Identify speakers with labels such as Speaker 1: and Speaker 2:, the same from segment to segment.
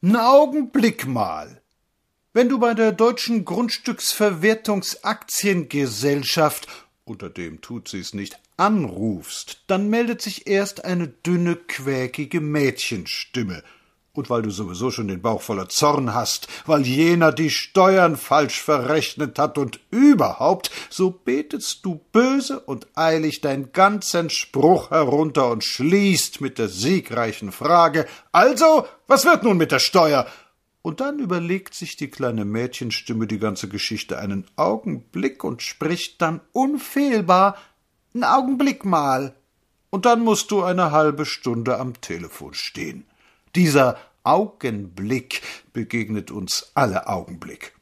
Speaker 1: N Augenblick mal. Wenn du bei der Deutschen Grundstücksverwertungsaktiengesellschaft, unter dem tut sie's nicht, anrufst, dann meldet sich erst eine dünne, quäkige Mädchenstimme – und weil du sowieso schon den Bauch voller Zorn hast, weil jener die Steuern falsch verrechnet hat und überhaupt, so betest du böse und eilig deinen ganzen Spruch herunter und schließt mit der siegreichen Frage Also, was wird nun mit der Steuer? Und dann überlegt sich die kleine Mädchenstimme die ganze Geschichte einen Augenblick und spricht dann unfehlbar N Augenblick mal. Und dann musst du eine halbe Stunde am Telefon stehen. Dieser Augenblick begegnet uns alle Augenblick.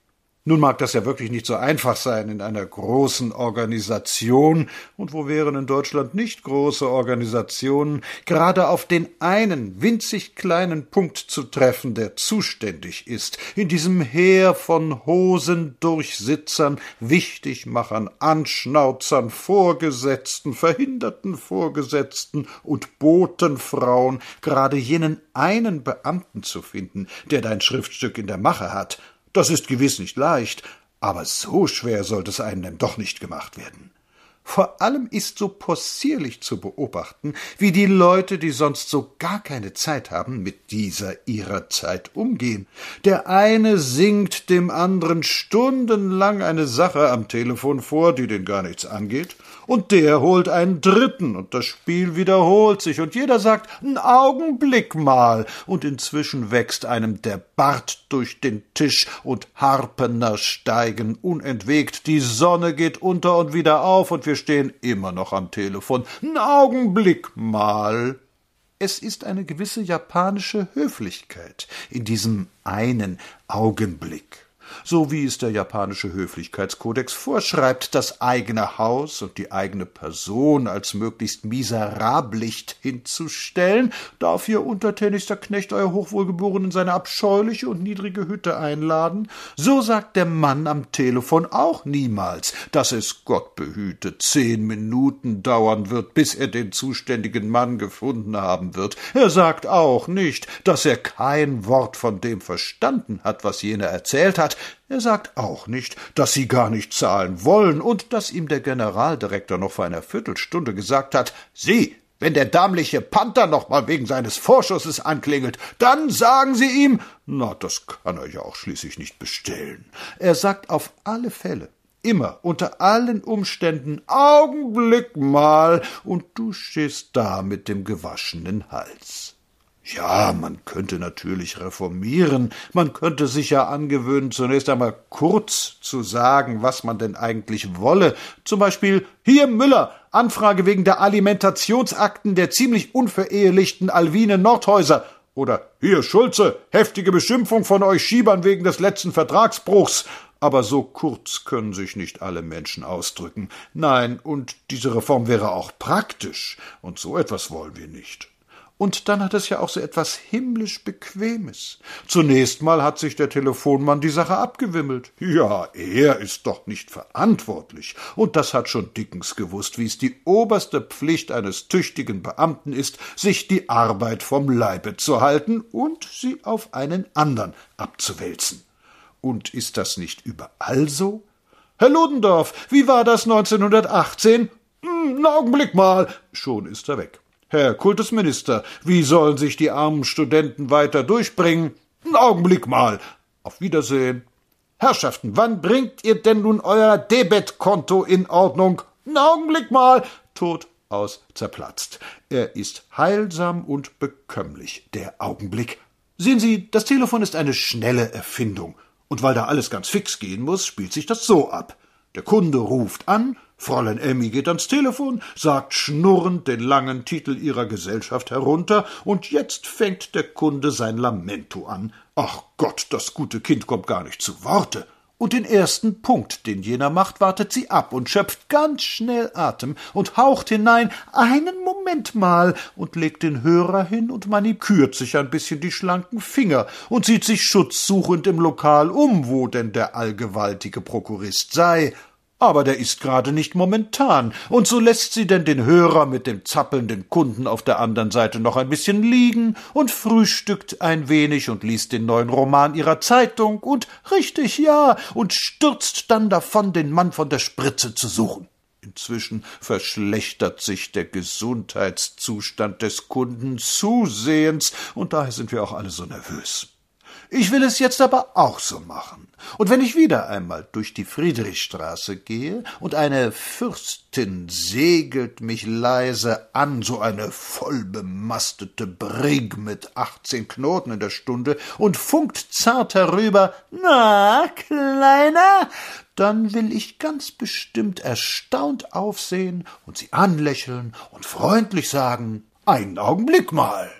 Speaker 1: Nun mag das ja wirklich nicht so einfach sein in einer großen Organisation, und wo wären in Deutschland nicht große Organisationen, gerade auf den einen winzig kleinen Punkt zu treffen, der zuständig ist, in diesem Heer von Hosendurchsitzern, Wichtigmachern, Anschnauzern, Vorgesetzten, verhinderten Vorgesetzten und Botenfrauen, gerade jenen einen Beamten zu finden, der dein Schriftstück in der Mache hat, das ist gewiss nicht leicht, aber so schwer sollte es einem denn doch nicht gemacht werden. Vor allem ist so possierlich zu beobachten, wie die Leute, die sonst so gar keine Zeit haben, mit dieser ihrer Zeit umgehen. Der eine singt dem anderen stundenlang eine Sache am Telefon vor, die den gar nichts angeht, und der holt einen dritten, und das Spiel wiederholt sich, und jeder sagt ’n Augenblick mal, und inzwischen wächst einem der Bart durch den Tisch, und Harpener steigen unentwegt, die Sonne geht unter und wieder auf, und wir stehen immer noch am Telefon. ’N Augenblick mal. Es ist eine gewisse japanische Höflichkeit in diesem einen Augenblick so wie es der japanische Höflichkeitskodex vorschreibt, das eigene Haus und die eigene Person als möglichst miserablicht hinzustellen, darf Ihr untertänigster Knecht Euer Hochwohlgeboren in seine abscheuliche und niedrige Hütte einladen, so sagt der Mann am Telefon auch niemals, dass es Gott behüte zehn Minuten dauern wird, bis er den zuständigen Mann gefunden haben wird. Er sagt auch nicht, dass er kein Wort von dem verstanden hat, was jener erzählt hat, er sagt auch nicht, dass Sie gar nicht zahlen wollen und dass ihm der Generaldirektor noch vor einer Viertelstunde gesagt hat, Sie, wenn der dämliche Panther noch mal wegen seines Vorschusses anklingelt, dann sagen Sie ihm, na, das kann er ja auch schließlich nicht bestellen. Er sagt auf alle Fälle, immer, unter allen Umständen, Augenblick mal, und du stehst da mit dem gewaschenen Hals. Ja, man könnte natürlich reformieren, man könnte sich ja angewöhnen, zunächst einmal kurz zu sagen, was man denn eigentlich wolle. Zum Beispiel hier Müller, Anfrage wegen der Alimentationsakten der ziemlich unverehelichten Alwine Nordhäuser. Oder hier Schulze, heftige Beschimpfung von euch Schiebern wegen des letzten Vertragsbruchs. Aber so kurz können sich nicht alle Menschen ausdrücken. Nein, und diese Reform wäre auch praktisch, und so etwas wollen wir nicht. Und dann hat es ja auch so etwas himmlisch Bequemes. Zunächst mal hat sich der Telefonmann die Sache abgewimmelt. Ja, er ist doch nicht verantwortlich. Und das hat schon Dickens gewusst, wie es die oberste Pflicht eines tüchtigen Beamten ist, sich die Arbeit vom Leibe zu halten und sie auf einen andern abzuwälzen. Und ist das nicht überall so? Herr Ludendorff, wie war das 1918? Hm, einen Augenblick mal. Schon ist er weg. Herr Kultusminister, wie sollen sich die armen Studenten weiter durchbringen? Einen Augenblick mal. Auf Wiedersehen. Herrschaften, wann bringt ihr denn nun euer Debetkonto in Ordnung? Einen Augenblick mal. Tot aus zerplatzt. Er ist heilsam und bekömmlich, der Augenblick. Sehen Sie, das Telefon ist eine schnelle Erfindung. Und weil da alles ganz fix gehen muss, spielt sich das so ab. Der Kunde ruft an, Fräulein Emmy geht ans Telefon, sagt schnurrend den langen Titel ihrer Gesellschaft herunter, und jetzt fängt der Kunde sein Lamento an. Ach Gott, das gute Kind kommt gar nicht zu Worte. Und den ersten Punkt, den jener macht, wartet sie ab und schöpft ganz schnell Atem und haucht hinein, einen Moment mal, und legt den Hörer hin und manikürt sich ein bisschen die schlanken Finger und sieht sich schutzsuchend im Lokal um, wo denn der allgewaltige Prokurist sei. Aber der ist gerade nicht momentan, und so lässt sie denn den Hörer mit dem zappelnden Kunden auf der anderen Seite noch ein bisschen liegen und frühstückt ein wenig und liest den neuen Roman ihrer Zeitung und richtig ja und stürzt dann davon, den Mann von der Spritze zu suchen. Inzwischen verschlechtert sich der Gesundheitszustand des Kunden zusehends, und daher sind wir auch alle so nervös. Ich will es jetzt aber auch so machen. Und wenn ich wieder einmal durch die Friedrichstraße gehe und eine Fürstin segelt mich leise an, so eine vollbemastete Brig mit achtzehn Knoten in der Stunde und funkt zart herüber, na, Kleiner, dann will ich ganz bestimmt erstaunt aufsehen und sie anlächeln und freundlich sagen, einen Augenblick mal.